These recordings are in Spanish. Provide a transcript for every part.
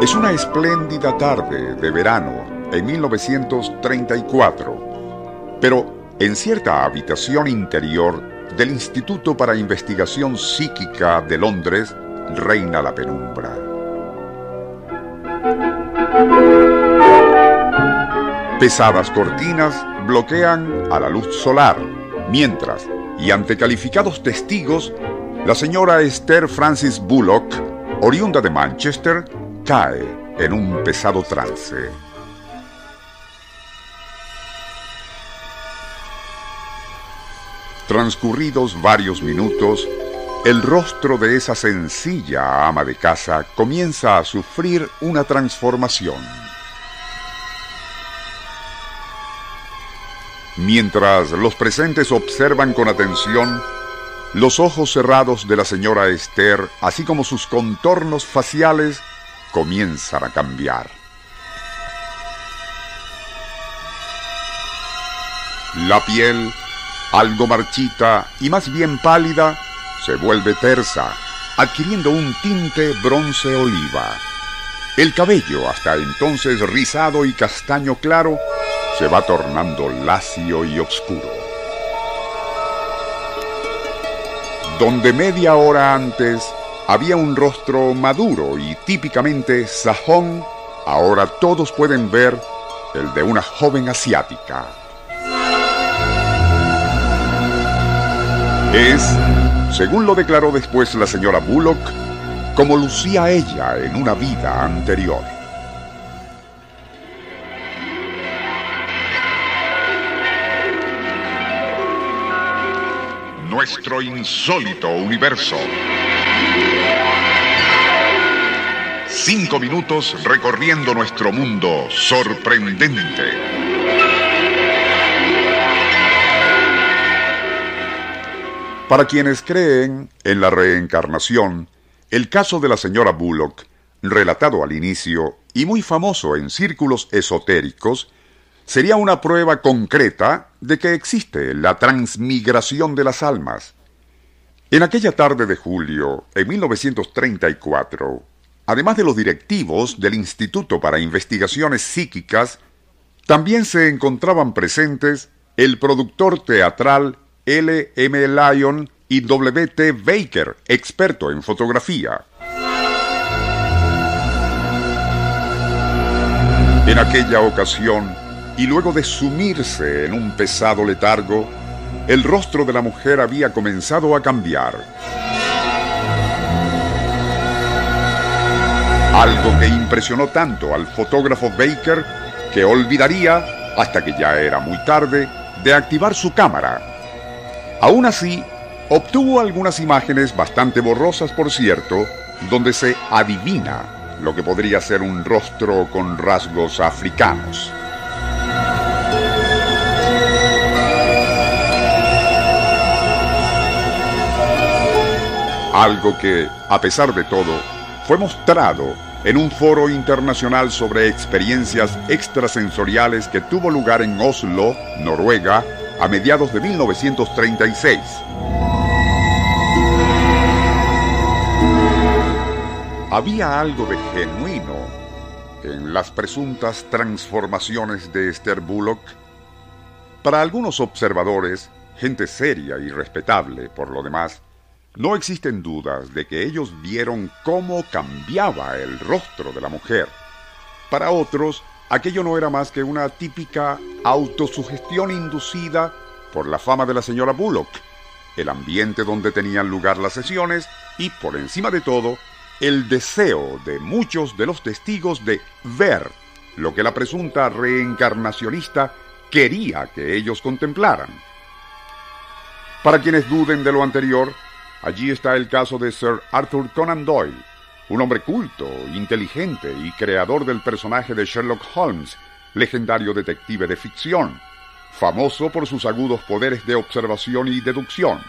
Es una espléndida tarde de verano en 1934, pero en cierta habitación interior del Instituto para Investigación Psíquica de Londres reina la penumbra. Pesadas cortinas bloquean a la luz solar, mientras, y ante calificados testigos, la señora Esther Francis Bullock, oriunda de Manchester, cae en un pesado trance. Transcurridos varios minutos, el rostro de esa sencilla ama de casa comienza a sufrir una transformación. Mientras los presentes observan con atención, los ojos cerrados de la señora Esther, así como sus contornos faciales, comienzan a cambiar. La piel, algo marchita y más bien pálida, se vuelve tersa, adquiriendo un tinte bronce oliva. El cabello, hasta entonces rizado y castaño claro, se va tornando lacio y oscuro. Donde media hora antes había un rostro maduro y típicamente sajón, ahora todos pueden ver el de una joven asiática. Es, según lo declaró después la señora Bullock, como lucía ella en una vida anterior. Nuestro insólito universo. Cinco minutos recorriendo nuestro mundo sorprendente. Para quienes creen en la reencarnación, el caso de la señora Bullock, relatado al inicio y muy famoso en círculos esotéricos, sería una prueba concreta de que existe la transmigración de las almas. En aquella tarde de julio, en 1934, además de los directivos del Instituto para Investigaciones Psíquicas, también se encontraban presentes el productor teatral L. M. Lyon y W. T. Baker, experto en fotografía. En aquella ocasión, y luego de sumirse en un pesado letargo, el rostro de la mujer había comenzado a cambiar. Algo que impresionó tanto al fotógrafo Baker que olvidaría, hasta que ya era muy tarde, de activar su cámara. Aún así, obtuvo algunas imágenes bastante borrosas, por cierto, donde se adivina lo que podría ser un rostro con rasgos africanos. Algo que, a pesar de todo, fue mostrado en un foro internacional sobre experiencias extrasensoriales que tuvo lugar en Oslo, Noruega, a mediados de 1936. Había algo de genuino en las presuntas transformaciones de Esther Bullock Para algunos observadores, gente seria y respetable por lo demás, no existen dudas de que ellos vieron cómo cambiaba el rostro de la mujer. Para otros, aquello no era más que una típica autosugestión inducida por la fama de la señora Bullock, el ambiente donde tenían lugar las sesiones y, por encima de todo, el deseo de muchos de los testigos de ver lo que la presunta reencarnacionista quería que ellos contemplaran. Para quienes duden de lo anterior, allí está el caso de Sir Arthur Conan Doyle, un hombre culto, inteligente y creador del personaje de Sherlock Holmes, legendario detective de ficción, famoso por sus agudos poderes de observación y deducción.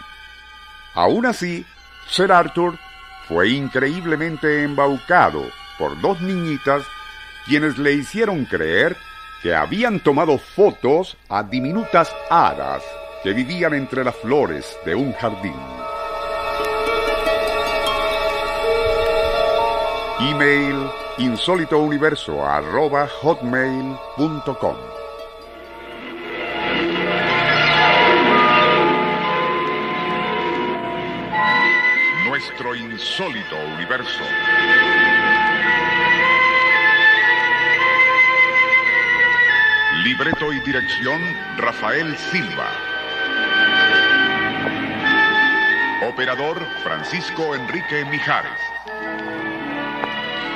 Aún así, Sir Arthur fue increíblemente embaucado por dos niñitas quienes le hicieron creer que habían tomado fotos a diminutas hadas que vivían entre las flores de un jardín. Email insólitouniverso.hotmail.com Nuestro insólito universo. Libreto y dirección Rafael Silva. Operador Francisco Enrique Mijares.